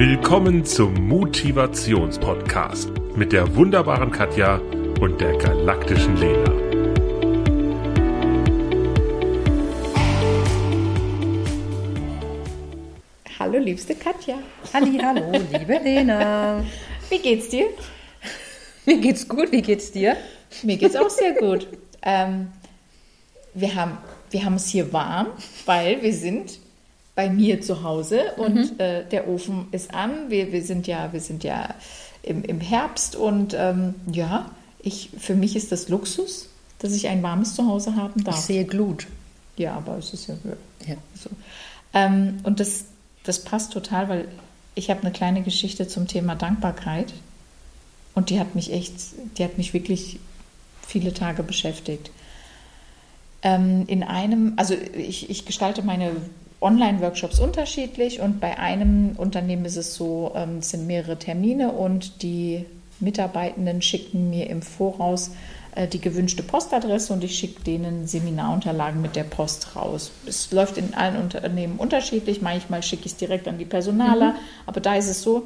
Willkommen zum Motivationspodcast mit der wunderbaren Katja und der galaktischen Lena. Hallo, liebste Katja. Halli, hallo, liebe Lena. Wie geht's dir? Mir geht's gut, wie geht's dir? Mir geht's auch sehr gut. Ähm, wir, haben, wir haben es hier warm, weil wir sind bei mir zu Hause und mhm. äh, der Ofen ist an. Wir, wir sind ja, wir sind ja im, im Herbst und ähm, ja, ich, für mich ist das Luxus, dass ich ein warmes Zuhause haben darf. Ich sehe Glut. Ja, aber es ist ja, ja. so. Ähm, und das, das passt total, weil ich habe eine kleine Geschichte zum Thema Dankbarkeit und die hat mich echt, die hat mich wirklich viele Tage beschäftigt. Ähm, in einem, also ich, ich gestalte meine Online-Workshops unterschiedlich und bei einem Unternehmen ist es so, ähm, es sind mehrere Termine und die Mitarbeitenden schicken mir im Voraus äh, die gewünschte Postadresse und ich schicke denen Seminarunterlagen mit der Post raus. Es läuft in allen Unternehmen unterschiedlich. Manchmal schicke ich es direkt an die Personaler, mhm. aber da ist es so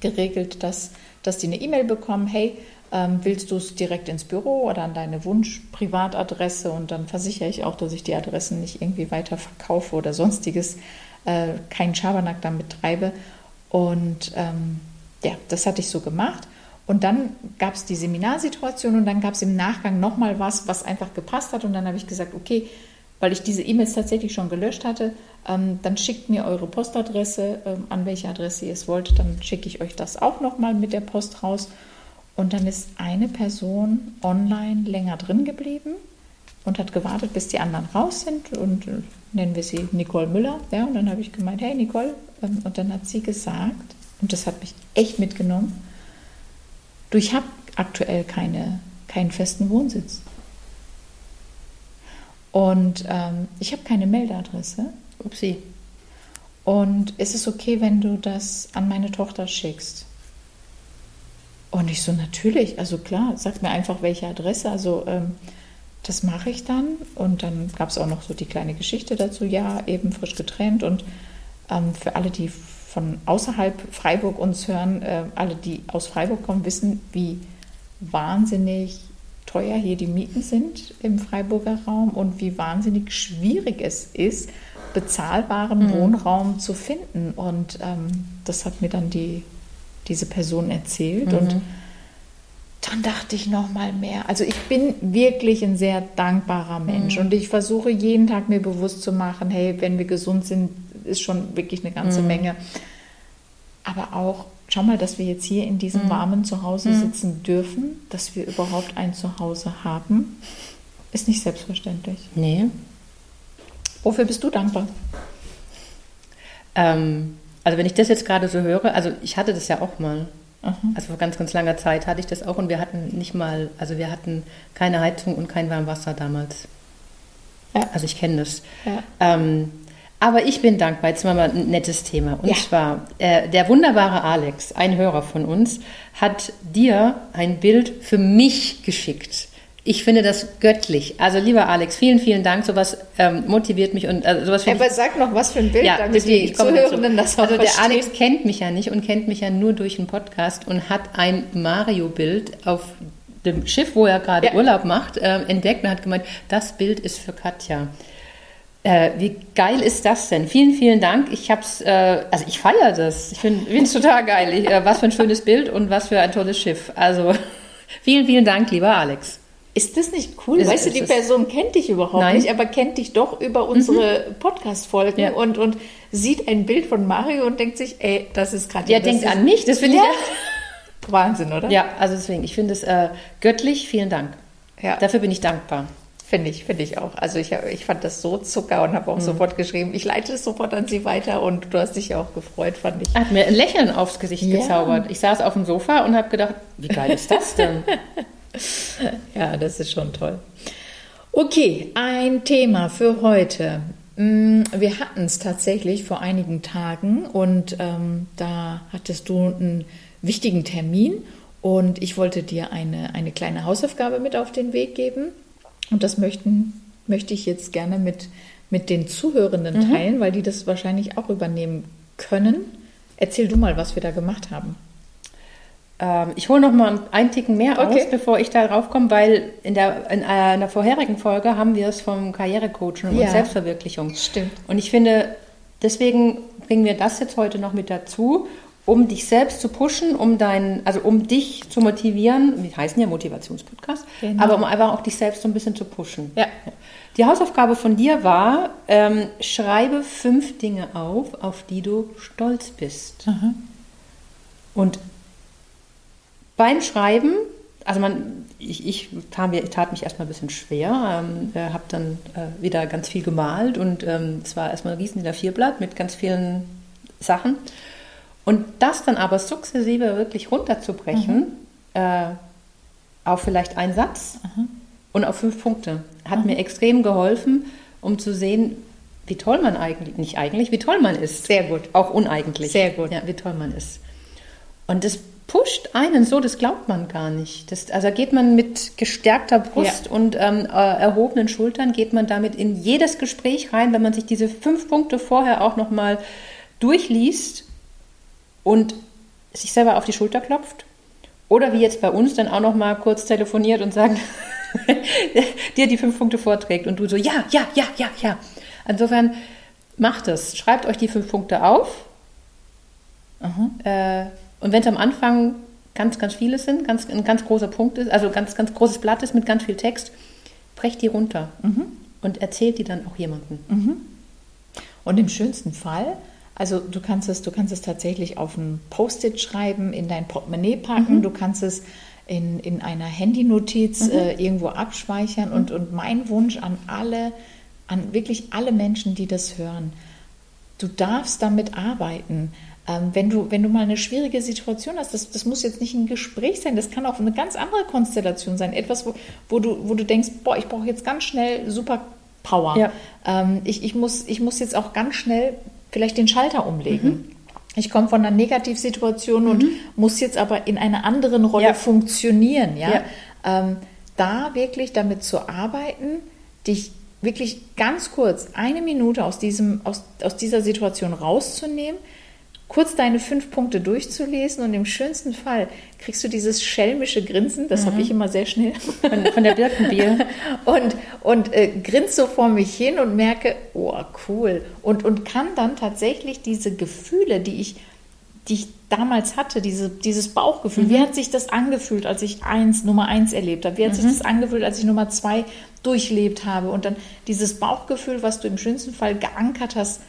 geregelt, dass, dass die eine E-Mail bekommen, hey, ähm, willst du es direkt ins Büro oder an deine Wunsch-Privatadresse? Und dann versichere ich auch, dass ich die Adressen nicht irgendwie weiter verkaufe oder sonstiges, äh, keinen Schabernack damit treibe. Und ähm, ja, das hatte ich so gemacht. Und dann gab es die Seminarsituation und dann gab es im Nachgang nochmal was, was einfach gepasst hat. Und dann habe ich gesagt, okay, weil ich diese E-Mails tatsächlich schon gelöscht hatte, ähm, dann schickt mir eure Postadresse, ähm, an welche Adresse ihr es wollt, dann schicke ich euch das auch nochmal mit der Post raus. Und dann ist eine Person online länger drin geblieben und hat gewartet, bis die anderen raus sind. Und äh, nennen wir sie Nicole Müller. Ja, und dann habe ich gemeint, hey Nicole. Ähm, und dann hat sie gesagt, und das hat mich echt mitgenommen, du, ich habe aktuell keine, keinen festen Wohnsitz. Und ähm, ich habe keine Meldeadresse. Upsi. Und ist es okay, wenn du das an meine Tochter schickst? Und ich so, natürlich, also klar, sag mir einfach, welche Adresse. Also ähm, das mache ich dann. Und dann gab es auch noch so die kleine Geschichte dazu, ja, eben frisch getrennt. Und ähm, für alle, die von außerhalb Freiburg uns hören, äh, alle, die aus Freiburg kommen, wissen, wie wahnsinnig teuer hier die Mieten sind im Freiburger Raum und wie wahnsinnig schwierig es ist, bezahlbaren mhm. Wohnraum zu finden. Und ähm, das hat mir dann die diese Person erzählt. Mhm. Und dann dachte ich noch mal mehr. Also ich bin wirklich ein sehr dankbarer Mensch mhm. und ich versuche jeden Tag mir bewusst zu machen, hey, wenn wir gesund sind, ist schon wirklich eine ganze mhm. Menge. Aber auch, schau mal, dass wir jetzt hier in diesem mhm. warmen Zuhause mhm. sitzen dürfen, dass wir überhaupt ein Zuhause haben, ist nicht selbstverständlich. Nee. Wofür bist du dankbar? Ähm, also wenn ich das jetzt gerade so höre, also ich hatte das ja auch mal. Mhm. Also vor ganz, ganz langer Zeit hatte ich das auch und wir hatten nicht mal, also wir hatten keine Heizung und kein Warmwasser damals. Ja. Also ich kenne das. Ja. Ähm, aber ich bin dankbar, jetzt mal ein nettes Thema. Und ja. zwar, äh, der wunderbare Alex, ein Hörer von uns, hat dir ein Bild für mich geschickt. Ich finde das göttlich. Also lieber Alex, vielen, vielen Dank. Sowas ähm, motiviert mich und also sowas. Aber sag noch, was für ein Bild, ja, damit die Zuhörenden das auch Also der Alex kennt mich ja nicht und kennt mich ja nur durch einen Podcast und hat ein Mario-Bild auf dem Schiff, wo er gerade ja. Urlaub macht, äh, entdeckt und hat gemeint, das Bild ist für Katja. Äh, wie geil ist das denn? Vielen, vielen Dank. Ich hab's, äh, also ich feiere das. Ich finde es total geil. Ich, äh, was für ein schönes Bild und was für ein tolles Schiff. Also vielen, vielen Dank, lieber Alex. Ist das nicht cool? Ist, weißt du, die Person kennt dich überhaupt Nein. nicht, aber kennt dich doch über unsere mhm. Podcast-Folgen ja. und, und sieht ein Bild von Mario und denkt sich, ey, das ist gerade. Ja, denkt an mich, das finde ja. ich. Wahnsinn, oder? Ja, also deswegen, ich finde es äh, göttlich, vielen Dank. Ja. Dafür bin ich dankbar. Finde ich, finde ich auch. Also ich, ich fand das so Zucker und habe auch mhm. sofort geschrieben, ich leite es sofort an Sie weiter und du hast dich ja auch gefreut, fand ich. Hat mir ein Lächeln aufs Gesicht ja. gezaubert. Ich saß auf dem Sofa und habe gedacht, wie geil ist das denn? ja, das ist schon toll. Okay, ein Thema für heute. Mm, wir hatten es tatsächlich vor einigen Tagen und ähm, da hattest du einen wichtigen Termin und ich wollte dir eine, eine kleine Hausaufgabe mit auf den Weg geben. Und das möchten, möchte ich jetzt gerne mit, mit den Zuhörenden mhm. teilen, weil die das wahrscheinlich auch übernehmen können, Erzähl du mal, was wir da gemacht haben. Ähm, ich hole noch mal einen Ticken mehr okay. aus, bevor ich darauf komme, weil in der, in einer vorherigen Folge haben wir es vom Karrierecoaching ja. und Selbstverwirklichung. Stimmt. Und ich finde, deswegen bringen wir das jetzt heute noch mit dazu, um dich selbst zu pushen, um dein, also um dich zu motivieren. Wir heißen ja Motivationspodcast, genau. aber um einfach auch dich selbst so ein bisschen zu pushen. Ja. Die Hausaufgabe von dir war, ähm, schreibe fünf Dinge auf, auf die du stolz bist. Mhm. Und beim Schreiben, also man, ich, ich tat, mir, tat mich erstmal ein bisschen schwer, ähm, äh, habe dann äh, wieder ganz viel gemalt und ähm, es war erstmal ein riesen Vierblatt mit ganz vielen Sachen. Und das dann aber sukzessive wirklich runterzubrechen mhm. äh, auf vielleicht einen Satz mhm. und auf fünf Punkte, hat mhm. mir extrem geholfen, um zu sehen, wie toll man eigentlich, nicht eigentlich, wie toll man ist. Sehr gut. Auch uneigentlich. Sehr gut. Ja, wie toll man ist. Und das pusht einen so, das glaubt man gar nicht. Das, also geht man mit gestärkter Brust ja. und ähm, äh, erhobenen Schultern, geht man damit in jedes Gespräch rein, wenn man sich diese fünf Punkte vorher auch nochmal durchliest und sich selber auf die Schulter klopft. Oder wie jetzt bei uns dann auch nochmal kurz telefoniert und sagt, dir die fünf Punkte vorträgt und du so, ja, ja, ja, ja, ja. Insofern macht es. Schreibt euch die fünf Punkte auf. Äh, und wenn es am Anfang ganz, ganz viele sind, ganz, ein ganz großer Punkt ist, also ganz, ganz großes Blatt ist mit ganz viel Text, brecht die runter mhm. und erzählt die dann auch jemandem. Mhm. Und im schönsten Fall, also du kannst es, du kannst es tatsächlich auf ein Post-it schreiben, in dein Portemonnaie packen, mhm. du kannst es in, in einer Handynotiz mhm. äh, irgendwo abspeichern. Und, und mein Wunsch an alle, an wirklich alle Menschen, die das hören, du darfst damit arbeiten. Ähm, wenn, du, wenn du mal eine schwierige Situation hast, das, das muss jetzt nicht ein Gespräch sein, das kann auch eine ganz andere Konstellation sein. Etwas, wo, wo, du, wo du denkst, boah, ich brauche jetzt ganz schnell super Power. Ja. Ähm, ich, ich, muss, ich muss jetzt auch ganz schnell vielleicht den Schalter umlegen. Mhm. Ich komme von einer Negativsituation mhm. und muss jetzt aber in einer anderen Rolle ja. funktionieren. Ja? ja. Ähm, da wirklich damit zu arbeiten, dich wirklich ganz kurz eine Minute aus, diesem, aus, aus dieser Situation rauszunehmen, kurz deine fünf Punkte durchzulesen und im schönsten Fall kriegst du dieses schelmische Grinsen, das mhm. habe ich immer sehr schnell. Von, von der Birkenbier. und und äh, grinst so vor mich hin und merke, oh cool. Und, und kann dann tatsächlich diese Gefühle, die ich, die ich damals hatte, diese, dieses Bauchgefühl, mhm. wie hat sich das angefühlt, als ich eins, Nummer eins erlebt habe? Wie hat mhm. sich das angefühlt, als ich Nummer zwei durchlebt habe? Und dann dieses Bauchgefühl, was du im schönsten Fall geankert hast,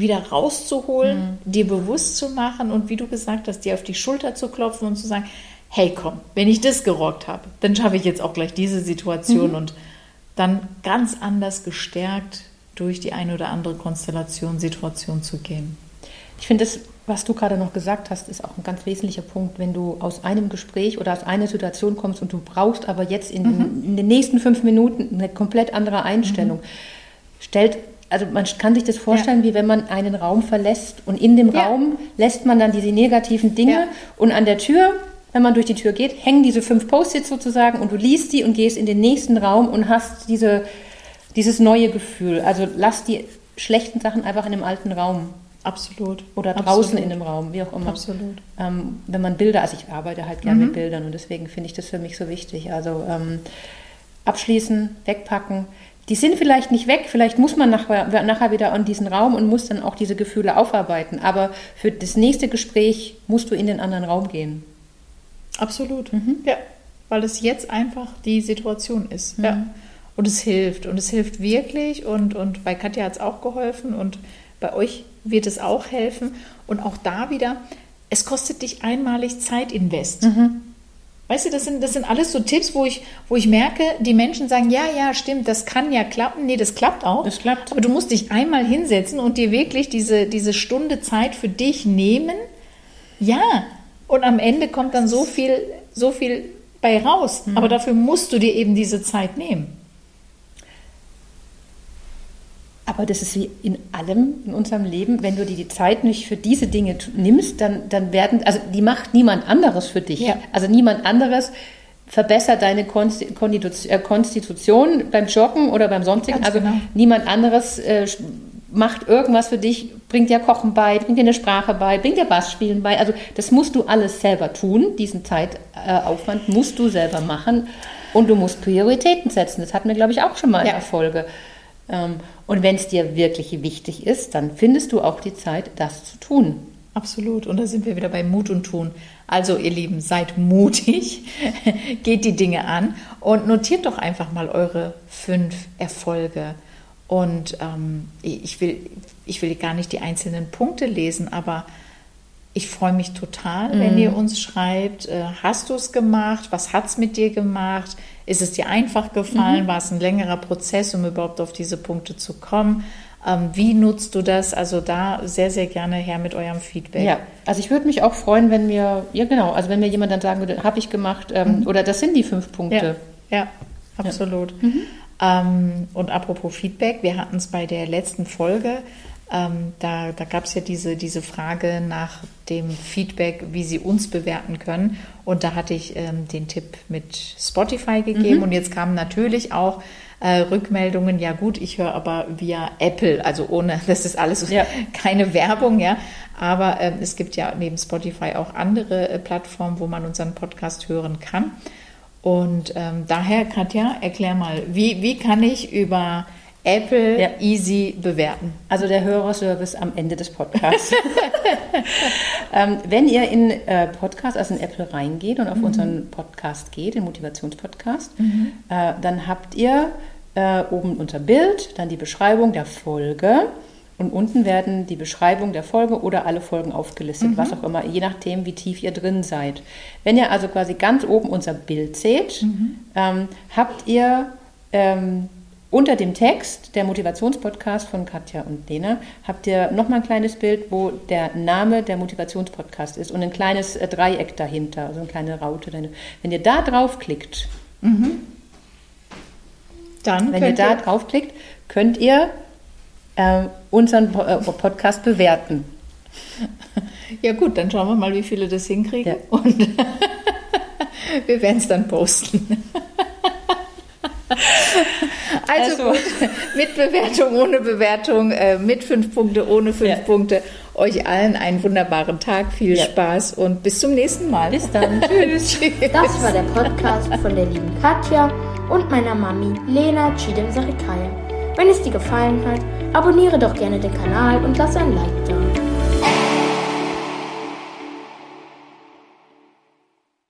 wieder rauszuholen, mhm. dir bewusst zu machen und wie du gesagt hast, dir auf die Schulter zu klopfen und zu sagen, hey komm, wenn ich das gerockt habe, dann schaffe ich jetzt auch gleich diese Situation mhm. und dann ganz anders gestärkt durch die eine oder andere Konstellation, Situation zu gehen. Ich finde das, was du gerade noch gesagt hast, ist auch ein ganz wesentlicher Punkt, wenn du aus einem Gespräch oder aus einer Situation kommst und du brauchst aber jetzt in, mhm. in den nächsten fünf Minuten eine komplett andere Einstellung. Mhm. Stellt also man kann sich das vorstellen, ja. wie wenn man einen Raum verlässt und in dem ja. Raum lässt man dann diese negativen Dinge ja. und an der Tür, wenn man durch die Tür geht, hängen diese fünf Post-its sozusagen und du liest die und gehst in den nächsten Raum und hast diese, dieses neue Gefühl. Also lass die schlechten Sachen einfach in dem alten Raum. Absolut. Oder draußen Absolut. in dem Raum, wie auch immer. Absolut. Ähm, wenn man Bilder, also ich arbeite halt gerne mhm. mit Bildern und deswegen finde ich das für mich so wichtig. Also ähm, abschließen, wegpacken die sind vielleicht nicht weg, vielleicht muss man nachher, nachher wieder an diesen Raum und muss dann auch diese Gefühle aufarbeiten. Aber für das nächste Gespräch musst du in den anderen Raum gehen. Absolut. Mhm. Ja, weil es jetzt einfach die Situation ist. Mhm. Ja. Und es hilft. Und es hilft wirklich. Und, und bei Katja hat es auch geholfen. Und bei euch wird es auch helfen. Und auch da wieder, es kostet dich einmalig Zeitinvest. Mhm. Weißt du, das sind, das sind alles so Tipps, wo ich, wo ich merke, die Menschen sagen, ja, ja, stimmt, das kann ja klappen. Nee, das klappt auch. Das klappt. Aber du musst dich einmal hinsetzen und dir wirklich diese, diese Stunde Zeit für dich nehmen. Ja. Und am Ende kommt dann so viel, so viel bei raus. Mhm. Aber dafür musst du dir eben diese Zeit nehmen. Aber das ist wie in allem in unserem Leben, wenn du dir die Zeit nicht für diese Dinge nimmst, dann, dann werden, also die macht niemand anderes für dich. Ja. Also niemand anderes verbessert deine äh, Konstitution beim Joggen oder beim sonstigen. Ganz also genau. niemand anderes äh, macht irgendwas für dich, bringt dir Kochen bei, bringt dir eine Sprache bei, bringt dir Bassspielen bei. Also das musst du alles selber tun. Diesen Zeitaufwand musst du selber machen. Und du musst Prioritäten setzen. Das hatten wir, glaube ich, auch schon mal in ja. der Folge. Ähm, und wenn es dir wirklich wichtig ist, dann findest du auch die Zeit, das zu tun. Absolut. Und da sind wir wieder bei Mut und Tun. Also, ihr Lieben, seid mutig, geht die Dinge an und notiert doch einfach mal eure fünf Erfolge. Und ähm, ich, will, ich will gar nicht die einzelnen Punkte lesen, aber ich freue mich total, wenn ihr mhm. uns schreibt, äh, hast du es gemacht? Was hat es mit dir gemacht? Ist es dir einfach gefallen? Mhm. War es ein längerer Prozess, um überhaupt auf diese Punkte zu kommen? Ähm, wie nutzt du das? Also da sehr, sehr gerne her mit eurem Feedback. Ja, also ich würde mich auch freuen, wenn mir, ja genau, also wenn mir jemand dann sagen würde, habe ich gemacht ähm, mhm. oder das sind die fünf Punkte. Ja, ja absolut. Ja. Mhm. Ähm, und apropos Feedback, wir hatten es bei der letzten Folge ähm, da da gab es ja diese, diese Frage nach dem Feedback, wie Sie uns bewerten können. Und da hatte ich ähm, den Tipp mit Spotify gegeben. Mhm. Und jetzt kamen natürlich auch äh, Rückmeldungen, ja gut, ich höre aber via Apple, also ohne, das ist alles ja. keine Werbung, ja. Aber äh, es gibt ja neben Spotify auch andere äh, Plattformen, wo man unseren Podcast hören kann. Und ähm, daher, Katja, erklär mal, wie, wie kann ich über Apple ja. easy bewerten. Also der Hörerservice am Ende des Podcasts. ähm, wenn ihr in äh, Podcast, also in Apple reingeht und auf mhm. unseren Podcast geht, den Motivationspodcast, mhm. äh, dann habt ihr äh, oben unter Bild dann die Beschreibung der Folge und unten werden die Beschreibung der Folge oder alle Folgen aufgelistet, mhm. was auch immer, je nachdem, wie tief ihr drin seid. Wenn ihr also quasi ganz oben unser Bild seht, mhm. ähm, habt ihr ähm, unter dem Text, der Motivationspodcast von Katja und Lena, habt ihr nochmal ein kleines Bild, wo der Name der Motivationspodcast ist und ein kleines äh, Dreieck dahinter, also eine kleine Raute. Wenn ihr da draufklickt, mhm. dann wenn ihr da ihr draufklickt, könnt ihr äh, unseren äh, Podcast bewerten. Ja gut, dann schauen wir mal, wie viele das hinkriegen ja. und wir werden es dann posten. Also, also, gut, mit Bewertung, ohne Bewertung, äh, mit fünf Punkte, ohne fünf ja. Punkte. Euch allen einen wunderbaren Tag, viel ja. Spaß und bis zum nächsten Mal. Bis dann. Tschüss. Das war der Podcast von der lieben Katja und meiner Mami Lena Chidem Sarikaya. Wenn es dir gefallen hat, abonniere doch gerne den Kanal und lass ein Like da.